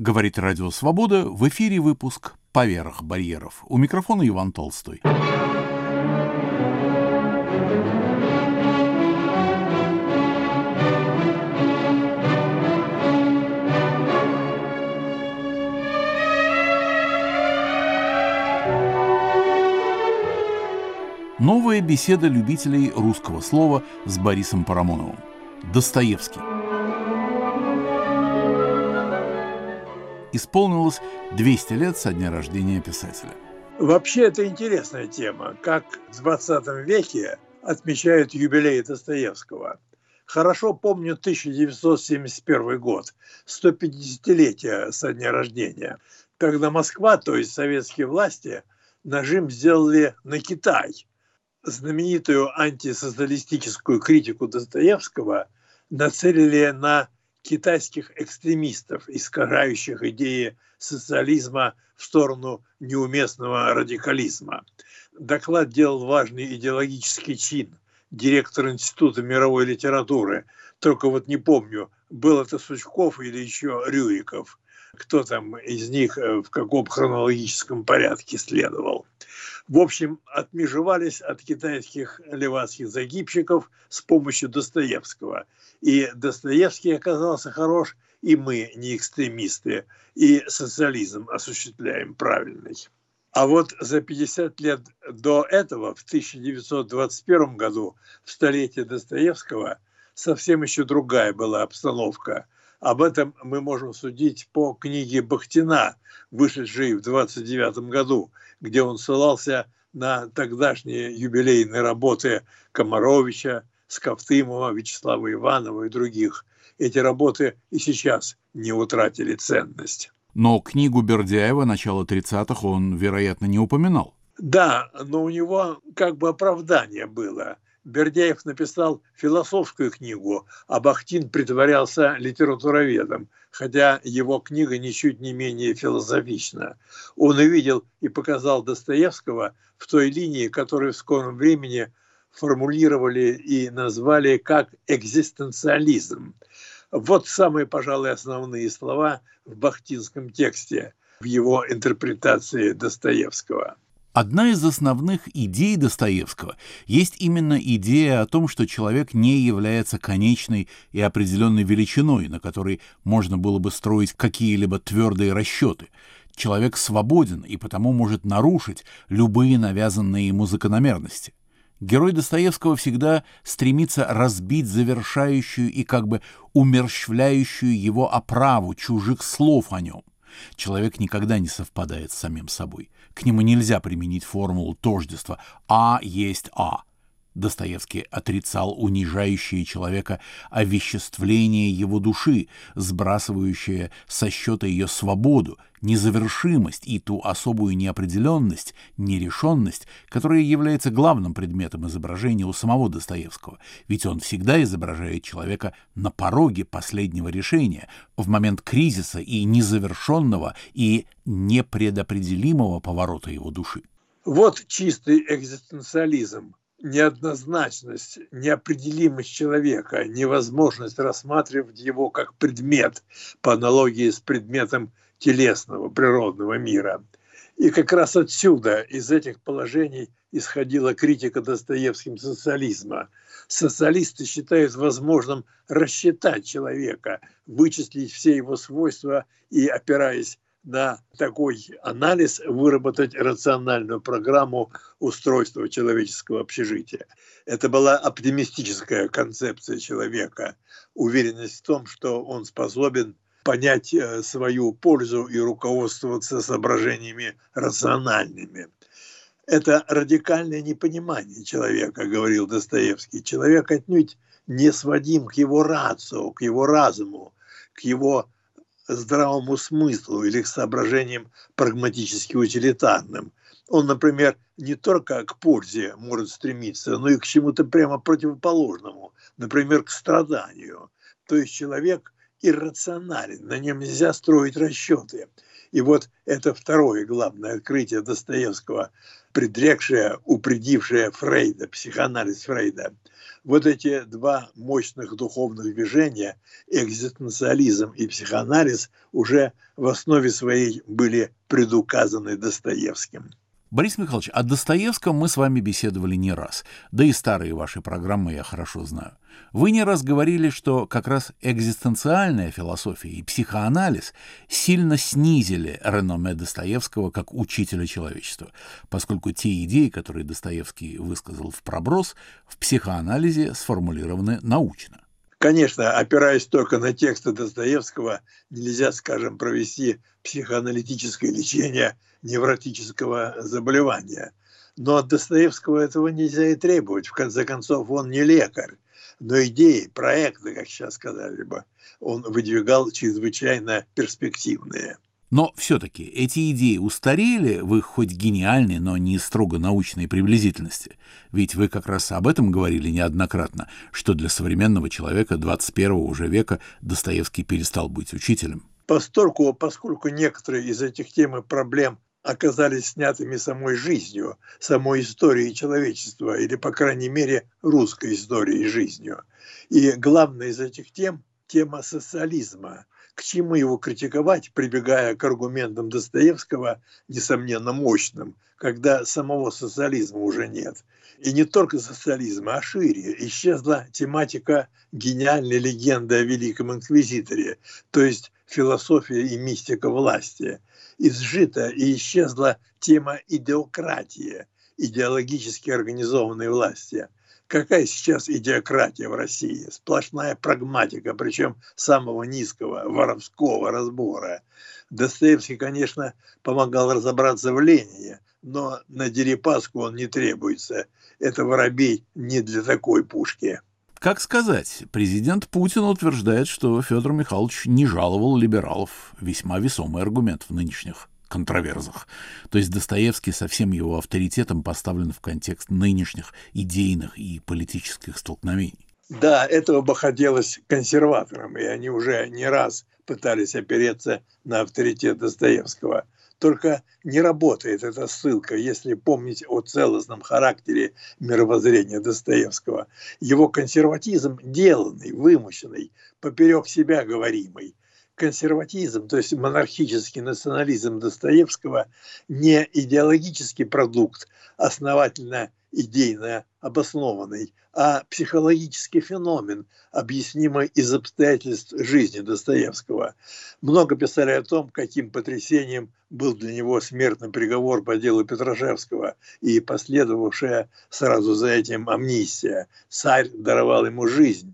Говорит Радио Свобода, в эфире выпуск «Поверх барьеров». У микрофона Иван Толстой. Новая беседа любителей русского слова с Борисом Парамоновым. Достоевский. Исполнилось 200 лет со дня рождения писателя. Вообще это интересная тема, как в 20 веке отмечают юбилей Достоевского. Хорошо помню 1971 год, 150-летие со дня рождения, когда Москва, то есть советские власти, нажим сделали на Китай – знаменитую антисоциалистическую критику Достоевского нацелили на китайских экстремистов, искажающих идеи социализма в сторону неуместного радикализма. Доклад делал важный идеологический чин директор Института мировой литературы. Только вот не помню, был это Сучков или еще Рюриков. Кто там из них э, в каком хронологическом порядке следовал в общем, отмежевались от китайских левацких загибщиков с помощью Достоевского. И Достоевский оказался хорош, и мы не экстремисты, и социализм осуществляем правильный. А вот за 50 лет до этого, в 1921 году, в столетие Достоевского, совсем еще другая была обстановка. Об этом мы можем судить по книге Бахтина, вышедшей в 29 году, где он ссылался на тогдашние юбилейные работы Комаровича, Скафтымова, Вячеслава Иванова и других. Эти работы и сейчас не утратили ценность. Но книгу Бердяева начала 30-х он, вероятно, не упоминал. Да, но у него как бы оправдание было – Бердяев написал философскую книгу, а Бахтин притворялся литературоведом, хотя его книга ничуть не менее философична. Он увидел и показал Достоевского в той линии, которую в скором времени формулировали и назвали как экзистенциализм. Вот самые, пожалуй, основные слова в бахтинском тексте, в его интерпретации Достоевского. Одна из основных идей Достоевского есть именно идея о том, что человек не является конечной и определенной величиной, на которой можно было бы строить какие-либо твердые расчеты. Человек свободен и потому может нарушить любые навязанные ему закономерности. Герой Достоевского всегда стремится разбить завершающую и как бы умерщвляющую его оправу чужих слов о нем. Человек никогда не совпадает с самим собой. К нему нельзя применить формулу тождества «а есть а». Достоевский отрицал унижающее человека овеществление его души, сбрасывающее со счета ее свободу, незавершимость и ту особую неопределенность, нерешенность, которая является главным предметом изображения у самого Достоевского, ведь он всегда изображает человека на пороге последнего решения, в момент кризиса и незавершенного и непредопределимого поворота его души. Вот чистый экзистенциализм – неоднозначность, неопределимость человека, невозможность рассматривать его как предмет по аналогии с предметом телесного, природного мира. И как раз отсюда, из этих положений, исходила критика Достоевским социализма. Социалисты считают возможным рассчитать человека, вычислить все его свойства и, опираясь на такой анализ выработать рациональную программу устройства человеческого общежития. Это была оптимистическая концепция человека, уверенность в том, что он способен понять э, свою пользу и руководствоваться соображениями рациональными. Это радикальное непонимание человека, говорил Достоевский. Человек отнюдь не сводим к его рацию, к его разуму, к его здравому смыслу или к соображениям прагматически утилитарным. Он, например, не только к пользе может стремиться, но и к чему-то прямо противоположному, например, к страданию. То есть человек иррационален, на нем нельзя строить расчеты. И вот это второе главное открытие Достоевского, предрекшее, упредившее Фрейда, психоанализ Фрейда. Вот эти два мощных духовных движения, экзистенциализм и психоанализ, уже в основе своей были предуказаны Достоевским. Борис Михайлович, о Достоевском мы с вами беседовали не раз, да и старые ваши программы я хорошо знаю. Вы не раз говорили, что как раз экзистенциальная философия и психоанализ сильно снизили реноме Достоевского как учителя человечества, поскольку те идеи, которые Достоевский высказал в проброс, в психоанализе сформулированы научно. Конечно, опираясь только на тексты Достоевского, нельзя, скажем, провести психоаналитическое лечение невротического заболевания. Но от Достоевского этого нельзя и требовать. В конце концов, он не лекарь. Но идеи, проекты, как сейчас сказали бы, он выдвигал чрезвычайно перспективные. Но все-таки эти идеи устарели в их хоть гениальной, но не строго научной приблизительности. Ведь вы как раз об этом говорили неоднократно, что для современного человека 21 уже века Достоевский перестал быть учителем. Поскольку, поскольку некоторые из этих тем и проблем оказались снятыми самой жизнью, самой историей человечества, или, по крайней мере, русской историей жизнью. И главная из этих тем – тема социализма – к чему его критиковать, прибегая к аргументам Достоевского, несомненно мощным, когда самого социализма уже нет. И не только социализма, а шире. Исчезла тематика гениальной легенды о Великом Инквизиторе, то есть философия и мистика власти. Изжита и исчезла тема идеократии, идеологически организованной власти – какая сейчас идиократия в России? Сплошная прагматика, причем самого низкого воровского разбора. Достоевский, конечно, помогал разобраться в Ленине, но на Дерипаску он не требуется. Это воробей не для такой пушки. Как сказать, президент Путин утверждает, что Федор Михайлович не жаловал либералов. Весьма весомый аргумент в нынешних контроверзах. То есть Достоевский со всем его авторитетом поставлен в контекст нынешних идейных и политических столкновений. Да, этого бы хотелось консерваторам, и они уже не раз пытались опереться на авторитет Достоевского. Только не работает эта ссылка, если помнить о целостном характере мировоззрения Достоевского. Его консерватизм деланный, вымышленный, поперек себя говоримый консерватизм, то есть монархический национализм Достоевского не идеологический продукт, основательно идейно обоснованный, а психологический феномен, объяснимый из обстоятельств жизни Достоевского. Много писали о том, каким потрясением был для него смертный приговор по делу Петрашевского и последовавшая сразу за этим амнистия. Царь даровал ему жизнь,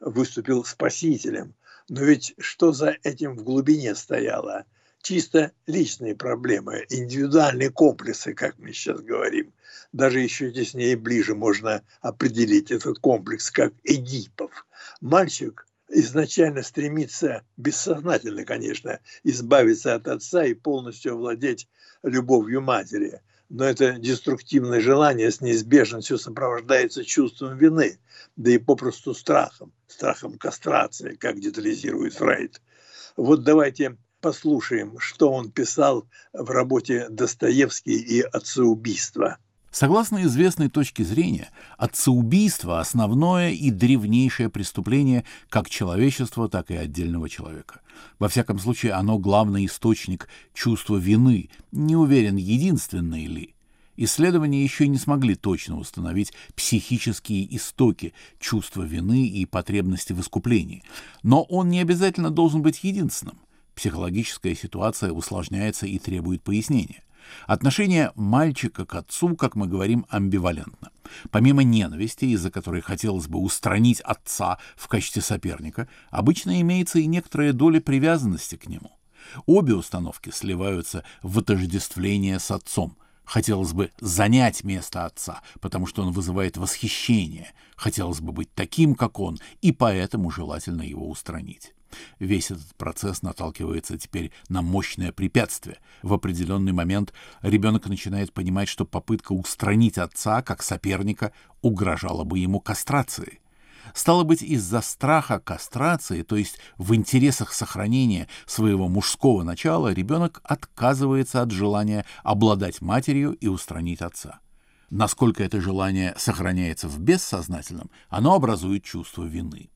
выступил спасителем – но ведь что за этим в глубине стояло? Чисто личные проблемы, индивидуальные комплексы, как мы сейчас говорим. Даже еще теснее и ближе можно определить этот комплекс как Эдипов. Мальчик изначально стремится, бессознательно, конечно, избавиться от отца и полностью овладеть любовью матери – но это деструктивное желание с неизбежностью сопровождается чувством вины, да и попросту страхом, страхом кастрации, как детализирует Фрейд. Вот давайте послушаем, что он писал в работе «Достоевский и отцеубийство». Согласно известной точке зрения, отцеубийство – основное и древнейшее преступление как человечества, так и отдельного человека. Во всяком случае, оно главный источник чувства вины, не уверен, единственный ли. Исследования еще не смогли точно установить психические истоки чувства вины и потребности в искуплении, но он не обязательно должен быть единственным. Психологическая ситуация усложняется и требует пояснения. Отношение мальчика к отцу, как мы говорим, амбивалентно. Помимо ненависти, из-за которой хотелось бы устранить отца в качестве соперника, обычно имеется и некоторая доля привязанности к нему. Обе установки сливаются в отождествление с отцом. Хотелось бы занять место отца, потому что он вызывает восхищение. Хотелось бы быть таким, как он, и поэтому желательно его устранить. Весь этот процесс наталкивается теперь на мощное препятствие. В определенный момент ребенок начинает понимать, что попытка устранить отца как соперника угрожала бы ему кастрацией. Стало быть, из-за страха кастрации, то есть в интересах сохранения своего мужского начала, ребенок отказывается от желания обладать матерью и устранить отца. Насколько это желание сохраняется в бессознательном, оно образует чувство вины.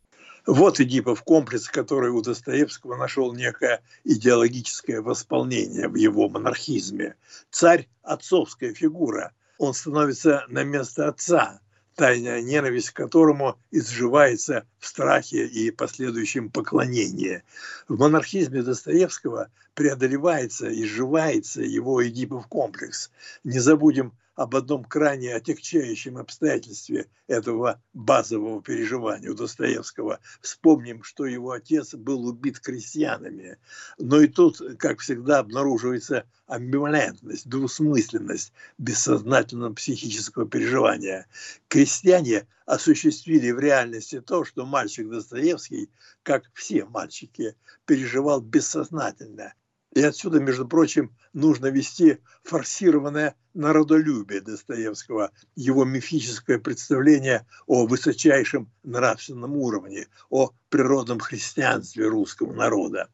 Вот Эдипов комплекс, который у Достоевского нашел некое идеологическое восполнение в его монархизме. Царь – отцовская фигура. Он становится на место отца, тайная ненависть к которому изживается в страхе и последующем поклонении. В монархизме Достоевского преодолевается, изживается его Эдипов комплекс. Не забудем об одном крайне отягчающем обстоятельстве этого базового переживания у Достоевского. Вспомним, что его отец был убит крестьянами. Но и тут, как всегда, обнаруживается амбивалентность, двусмысленность бессознательного психического переживания. Крестьяне осуществили в реальности то, что мальчик Достоевский, как все мальчики, переживал бессознательно. И отсюда, между прочим, нужно вести форсированное народолюбие Достоевского, его мифическое представление о высочайшем нравственном уровне, о природном христианстве русского народа.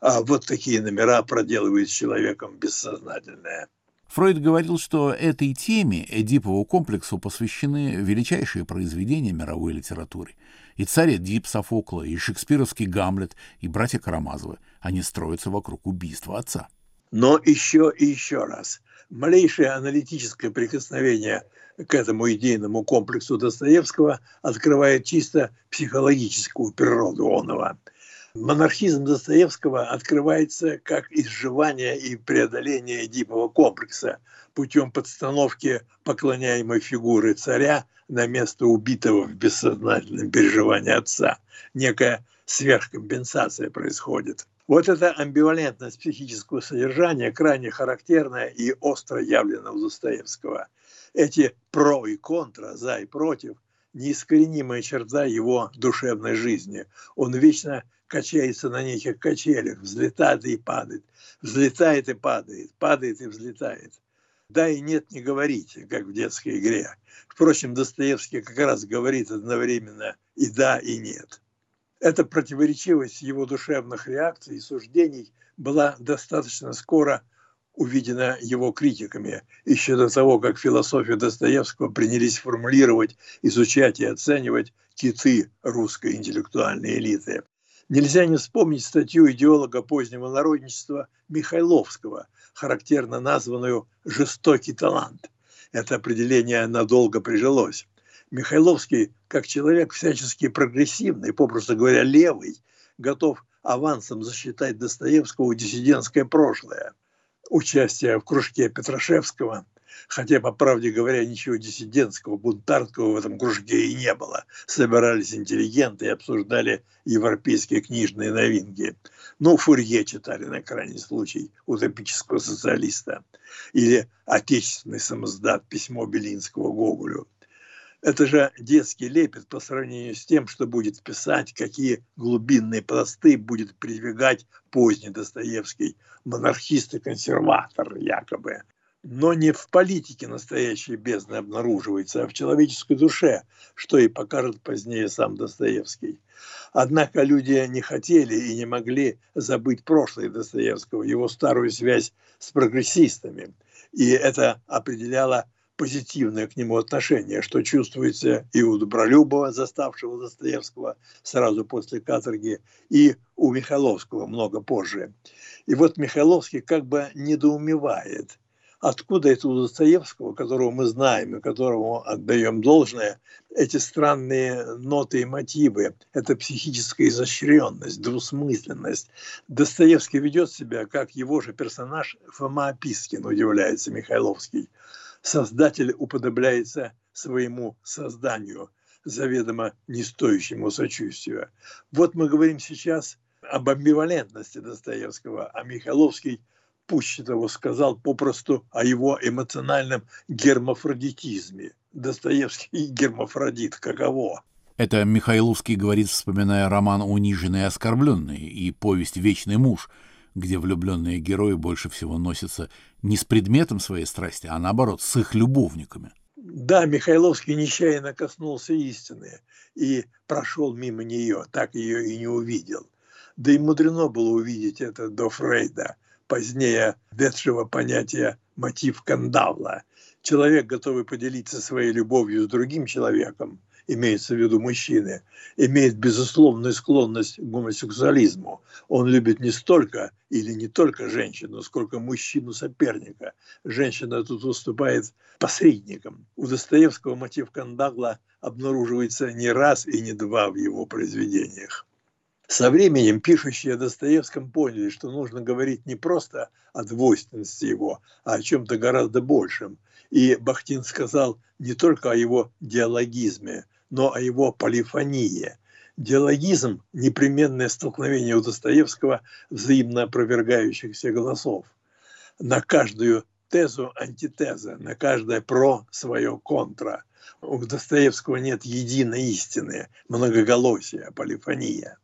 А вот такие номера проделывает с человеком бессознательное. Фройд говорил, что этой теме, Эдипову комплексу, посвящены величайшие произведения мировой литературы. И царь Эдип Софокла, и шекспировский Гамлет, и братья Карамазовы. Они строятся вокруг убийства отца. Но еще и еще раз. Малейшее аналитическое прикосновение к этому идейному комплексу Достоевского открывает чисто психологическую природу оного – Монархизм Достоевского открывается как изживание и преодоление Эдипова комплекса путем подстановки поклоняемой фигуры царя на место убитого в бессознательном переживании отца. Некая сверхкомпенсация происходит. Вот эта амбивалентность психического содержания крайне характерная и остро явлена у Достоевского. Эти про и контра, за и против, неискоренимая черта его душевной жизни. Он вечно качается на неких качелях, взлетает и падает, взлетает и падает, падает и взлетает. Да и нет, не говорите, как в детской игре. Впрочем, Достоевский как раз говорит одновременно и да, и нет. Эта противоречивость его душевных реакций и суждений была достаточно скоро увидена его критиками, еще до того, как философию Достоевского принялись формулировать, изучать и оценивать киты русской интеллектуальной элиты. Нельзя не вспомнить статью идеолога позднего народничества Михайловского, характерно названную «жестокий талант». Это определение надолго прижилось. Михайловский, как человек всячески прогрессивный, попросту говоря, левый, готов авансом засчитать Достоевского диссидентское прошлое. Участие в кружке Петрашевского – хотя, по правде говоря, ничего диссидентского, бунтарского в этом кружке и не было. Собирались интеллигенты и обсуждали европейские книжные новинки. Ну, Фурье читали на крайний случай, утопического социалиста. Или «Отечественный самоздат. Письмо Белинского Гоголю». Это же детский лепет по сравнению с тем, что будет писать, какие глубинные пласты будет придвигать поздний Достоевский, монархист и консерватор якобы но не в политике настоящей бездны обнаруживается, а в человеческой душе, что и покажет позднее сам Достоевский. Однако люди не хотели и не могли забыть прошлое Достоевского, его старую связь с прогрессистами. И это определяло позитивное к нему отношение, что чувствуется и у Добролюбова, заставшего Достоевского сразу после каторги, и у Михайловского много позже. И вот Михайловский как бы недоумевает – откуда это у Достоевского, которого мы знаем и которому отдаем должное, эти странные ноты и мотивы, это психическая изощренность, двусмысленность. Достоевский ведет себя, как его же персонаж Фома Опискин, удивляется Михайловский. Создатель уподобляется своему созданию, заведомо не стоящему сочувствия. Вот мы говорим сейчас об амбивалентности Достоевского, а Михайловский – пуще того сказал попросту о его эмоциональном гермафродитизме. Достоевский гермафродит каково? Это Михайловский говорит, вспоминая роман «Униженный и оскорбленный» и повесть «Вечный муж», где влюбленные герои больше всего носятся не с предметом своей страсти, а наоборот, с их любовниками. Да, Михайловский нечаянно коснулся истины и прошел мимо нее, так ее и не увидел. Да и мудрено было увидеть это до Фрейда, позднее введшего понятие мотив кандавла. Человек, готовый поделиться своей любовью с другим человеком, имеется в виду мужчины, имеет безусловную склонность к гомосексуализму. Он любит не столько или не только женщину, сколько мужчину-соперника. Женщина тут выступает посредником. У Достоевского мотив Кандагла обнаруживается не раз и не два в его произведениях. Со временем пишущие о Достоевском поняли, что нужно говорить не просто о двойственности его, а о чем-то гораздо большем. И Бахтин сказал не только о его диалогизме, но о его полифонии. Диалогизм – непременное столкновение у Достоевского взаимно опровергающихся голосов. На каждую тезу антитеза, на каждое про свое контра. У Достоевского нет единой истины, многоголосия, полифония.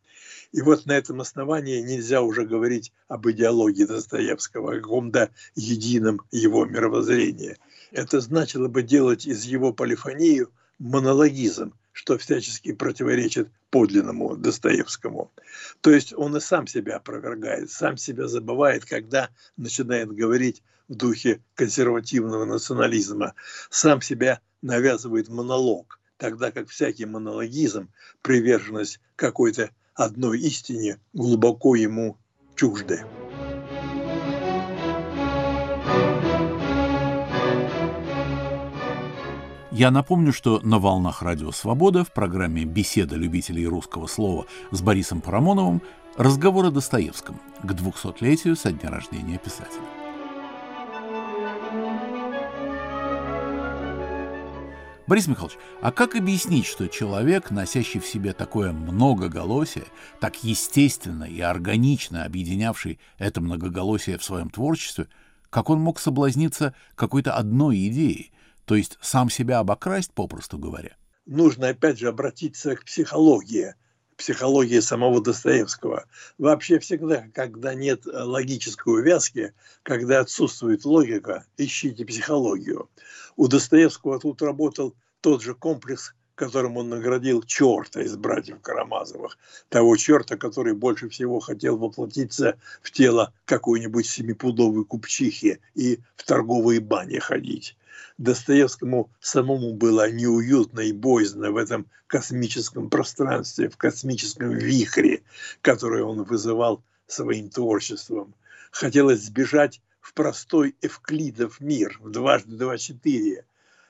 И вот на этом основании нельзя уже говорить об идеологии Достоевского, о каком-то едином его мировоззрении. Это значило бы делать из его полифонию монологизм, что всячески противоречит подлинному Достоевскому. То есть он и сам себя опровергает, сам себя забывает, когда начинает говорить в духе консервативного национализма, сам себя навязывает монолог, тогда как всякий монологизм, приверженность какой-то одной истине глубоко ему чужды. Я напомню, что на «Волнах Радио Свобода» в программе «Беседа любителей русского слова» с Борисом Парамоновым разговор о Достоевском к 200-летию со дня рождения писателя. Борис Михайлович, а как объяснить, что человек, носящий в себе такое многоголосие, так естественно и органично объединявший это многоголосие в своем творчестве, как он мог соблазниться какой-то одной идеей, то есть сам себя обокрасть, попросту говоря? Нужно опять же обратиться к психологии, психологии самого Достоевского. Вообще всегда, когда нет логической увязки, когда отсутствует логика, ищите психологию. У Достоевского тут работал тот же комплекс, которым он наградил черта из братьев Карамазовых, того черта, который больше всего хотел воплотиться в тело какой-нибудь семипудовой купчихи и в торговые бани ходить. Достоевскому самому было неуютно и боязно в этом космическом пространстве, в космическом вихре, который он вызывал своим творчеством. Хотелось сбежать в простой Эвклидов мир, в дважды два четыре,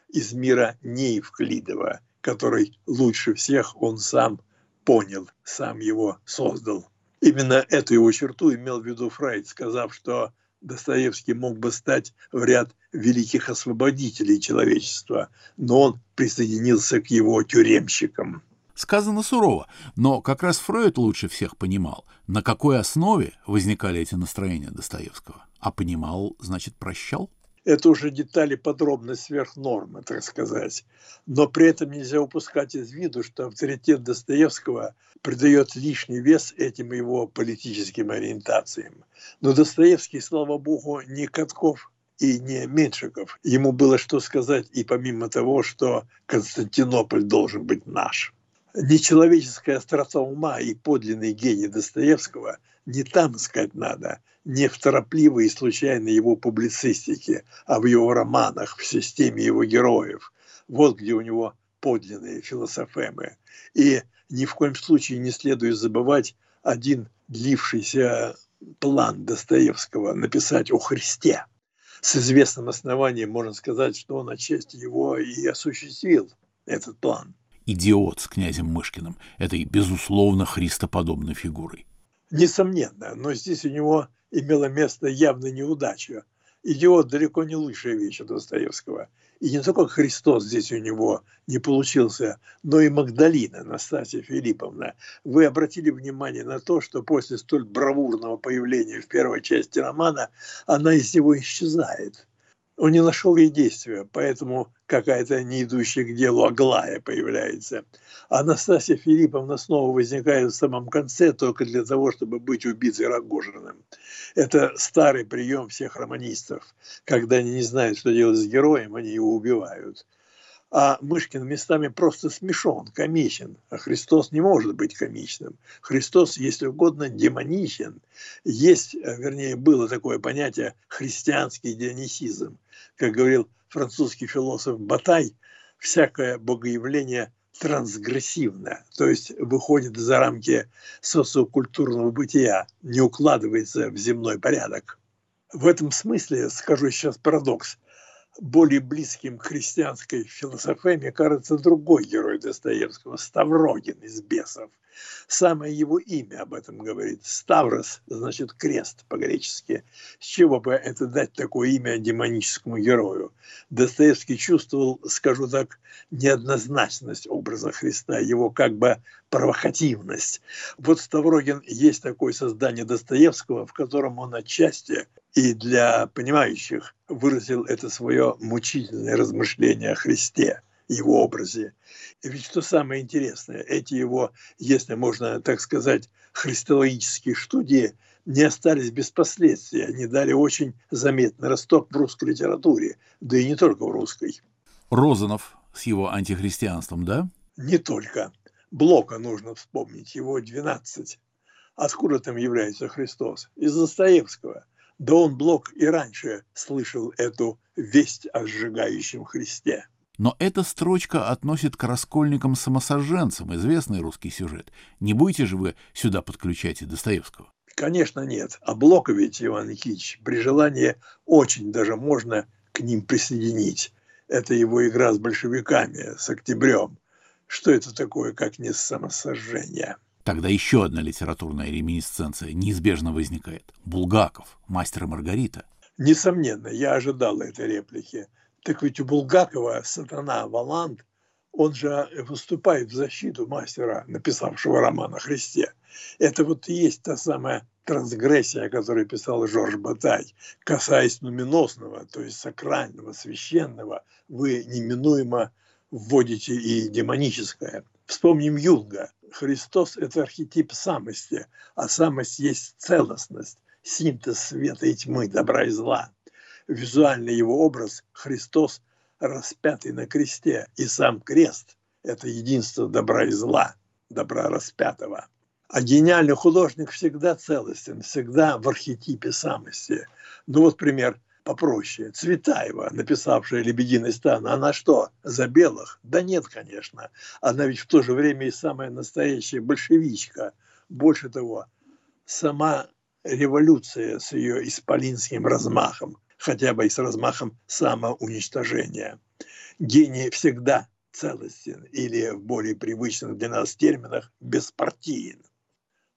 из мира не Евклидова, который лучше всех он сам понял, сам его создал. Именно эту его черту имел в виду Фрейд, сказав, что Достоевский мог бы стать в ряд великих освободителей человечества, но он присоединился к его тюремщикам. Сказано сурово, но как раз Фрейд лучше всех понимал, на какой основе возникали эти настроения Достоевского. А понимал, значит, прощал? Это уже детали подробность сверх нормы, так сказать. Но при этом нельзя упускать из виду, что авторитет Достоевского придает лишний вес этим его политическим ориентациям. Но Достоевский, слава богу, не Катков и не Меньшиков. Ему было что сказать и помимо того, что Константинополь должен быть наш. Нечеловеческая острота ума и подлинный гений Достоевского не там искать надо, не в торопливой и случайной его публицистике, а в его романах, в системе его героев. Вот где у него подлинные философемы. И ни в коем случае не следует забывать один длившийся план Достоевского написать о Христе. С известным основанием можно сказать, что он отчасти его и осуществил, этот план. Идиот с князем Мышкиным, этой, безусловно, христоподобной фигурой. Несомненно, но здесь у него имела место явно неудача. Идиот далеко не лучшая вещь у Достоевского. И не только Христос здесь у него не получился, но и Магдалина, Настасья Филипповна. Вы обратили внимание на то, что после столь бравурного появления в первой части романа она из него исчезает он не нашел ей действия, поэтому какая-то не идущая к делу Аглая появляется. Анастасия Филипповна снова возникает в самом конце только для того, чтобы быть убитой Рогожиным. Это старый прием всех романистов. Когда они не знают, что делать с героем, они его убивают. А Мышкин местами просто смешон, комичен. А Христос не может быть комичным. Христос, если угодно, демоничен. Есть, э, вернее, было такое понятие христианский дионисизм. Как говорил французский философ Батай, всякое богоявление трансгрессивно, то есть выходит за рамки социокультурного бытия, не укладывается в земной порядок. В этом смысле, скажу сейчас парадокс, более близким к христианской философии, мне кажется, другой герой Достоевского, Ставрогин из «Бесов». Самое его имя об этом говорит. Ставрос значит крест по-гречески. С чего бы это дать такое имя демоническому герою? Достоевский чувствовал, скажу так, неоднозначность образа Христа, его как бы провокативность. Вот Ставрогин есть такое создание Достоевского, в котором он отчасти и для понимающих выразил это свое мучительное размышление о Христе, его образе. И ведь что самое интересное, эти его, если можно так сказать, христологические студии не остались без последствий. Они дали очень заметный росток в русской литературе, да и не только в русской. Розанов с его антихристианством, да? Не только. Блока нужно вспомнить, его 12. Откуда там является Христос? Из Достоевского. Да он Блок и раньше слышал эту весть о сжигающем Христе. Но эта строчка относит к раскольникам-самосожженцам, известный русский сюжет. Не будете же вы сюда подключать и Достоевского? Конечно, нет. А Блока ведь, Иван Никитич, при желании очень даже можно к ним присоединить. Это его игра с большевиками, с октябрем. Что это такое, как не самосожжение? Тогда еще одна литературная реминисценция неизбежно возникает. Булгаков, мастер и Маргарита. Несомненно, я ожидал этой реплики. Так ведь у Булгакова сатана Валанд, он же выступает в защиту мастера, написавшего роман о Христе. Это вот и есть та самая трансгрессия, о которой писал Жорж Батай. Касаясь нуминосного, то есть сакрального, священного, вы неминуемо вводите и демоническое. Вспомним Юнга. Христос – это архетип самости, а самость есть целостность, синтез света и тьмы, добра и зла. Визуальный его образ – Христос, распятый на кресте, и сам крест – это единство добра и зла, добра распятого. А гениальный художник всегда целостен, всегда в архетипе самости. Ну вот пример – попроще. Цветаева, написавшая «Лебединый стан», она что, за белых? Да нет, конечно. Она ведь в то же время и самая настоящая большевичка. Больше того, сама революция с ее исполинским размахом, хотя бы и с размахом самоуничтожения. Гений всегда целостен или в более привычных для нас терминах беспартиен.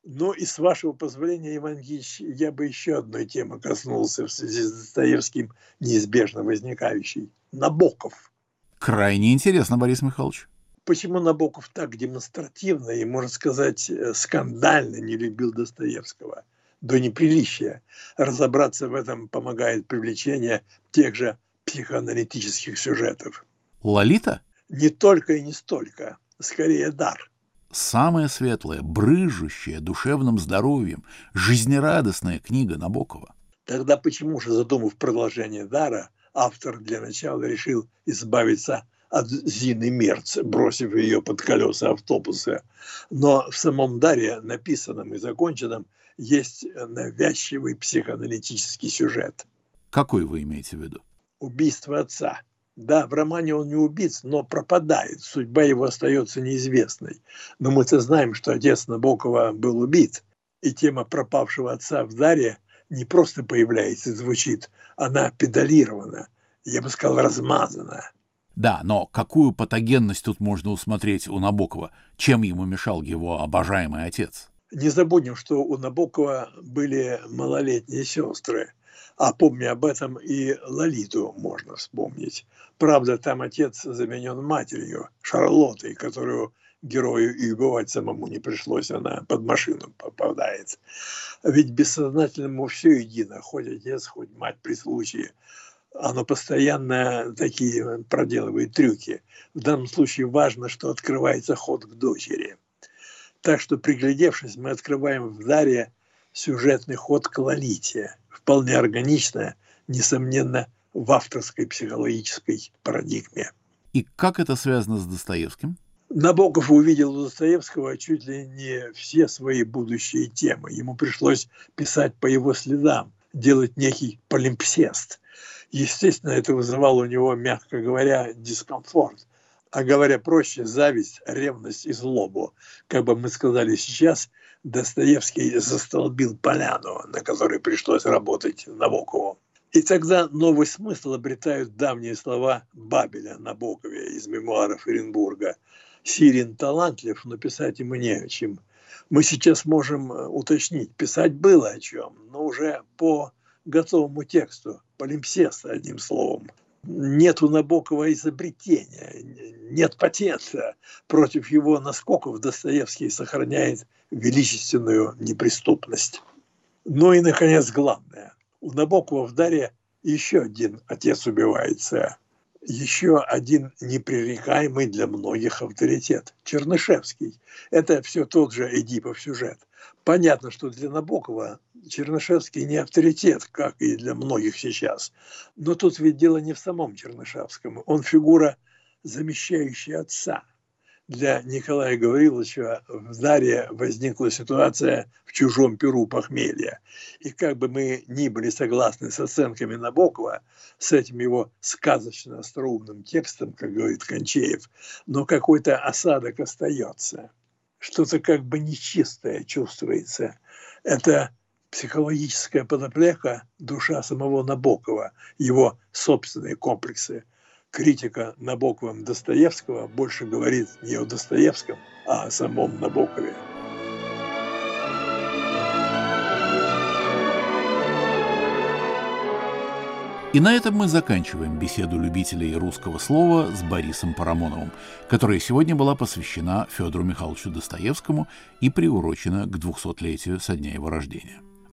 Ну и с вашего позволения, Иван Ильич, я бы еще одной темы коснулся в связи с Достоевским, неизбежно возникающей. Набоков. Крайне интересно, Борис Михайлович. Почему Набоков так демонстративно и, можно сказать, э, скандально не любил Достоевского? До неприличия. Разобраться в этом помогает привлечение тех же психоаналитических сюжетов. Лолита? Не только и не столько. Скорее дар – самая светлая, брыжущая душевным здоровьем, жизнерадостная книга Набокова. Тогда почему же, задумав продолжение дара, автор для начала решил избавиться от Зины Мерц, бросив ее под колеса автобуса. Но в самом даре, написанном и законченном, есть навязчивый психоаналитический сюжет. Какой вы имеете в виду? Убийство отца – да, в романе он не убит, но пропадает. Судьба его остается неизвестной. Но мы-то знаем, что отец Набокова был убит. И тема пропавшего отца в Даре не просто появляется и звучит, она педалирована, я бы сказал, размазана. Да, но какую патогенность тут можно усмотреть у Набокова? Чем ему мешал его обожаемый отец? Не забудем, что у Набокова были малолетние сестры – а помня об этом и Лолиту можно вспомнить. Правда, там отец заменен матерью, Шарлоттой, которую герою и убивать самому не пришлось, она под машину попадает. Ведь бессознательному все едино, хоть отец, хоть мать при случае. Оно постоянно такие проделывает трюки. В данном случае важно, что открывается ход к дочери. Так что, приглядевшись, мы открываем в Даре сюжетный ход к Лолите – вполне органичная, несомненно, в авторской психологической парадигме. И как это связано с Достоевским? Набоков увидел у Достоевского чуть ли не все свои будущие темы. Ему пришлось писать по его следам, делать некий полимпсест. Естественно, это вызывало у него, мягко говоря, дискомфорт. А говоря проще, зависть, ревность и злобу. Как бы мы сказали сейчас, Достоевский застолбил поляну, на которой пришлось работать Набокову. И тогда новый смысл обретают давние слова Бабеля Набокове из мемуаров Оренбурга. Сирин талантлив, но писать ему не о чем. Мы сейчас можем э, уточнить, писать было о чем, но уже по готовому тексту, полимпсест, одним словом. Нет у Набокова изобретения, нет патента. Против его наскоков Достоевский сохраняет величественную неприступность. Ну и, наконец, главное. У Набокова в Даре еще один отец убивается еще один непререкаемый для многих авторитет – Чернышевский. Это все тот же Эдипов сюжет. Понятно, что для Набокова Чернышевский не авторитет, как и для многих сейчас. Но тут ведь дело не в самом Чернышевском. Он фигура, замещающая отца – для Николая Гавриловича в Дарье возникла ситуация в чужом перу похмелья. И как бы мы ни были согласны с оценками Набокова, с этим его сказочно остроумным текстом, как говорит Кончеев, но какой-то осадок остается. Что-то как бы нечистое чувствуется. Это психологическая подоплека душа самого Набокова, его собственные комплексы – критика Набоковым Достоевского больше говорит не о Достоевском, а о самом Набокове. И на этом мы заканчиваем беседу любителей русского слова с Борисом Парамоновым, которая сегодня была посвящена Федору Михайловичу Достоевскому и приурочена к 200-летию со дня его рождения.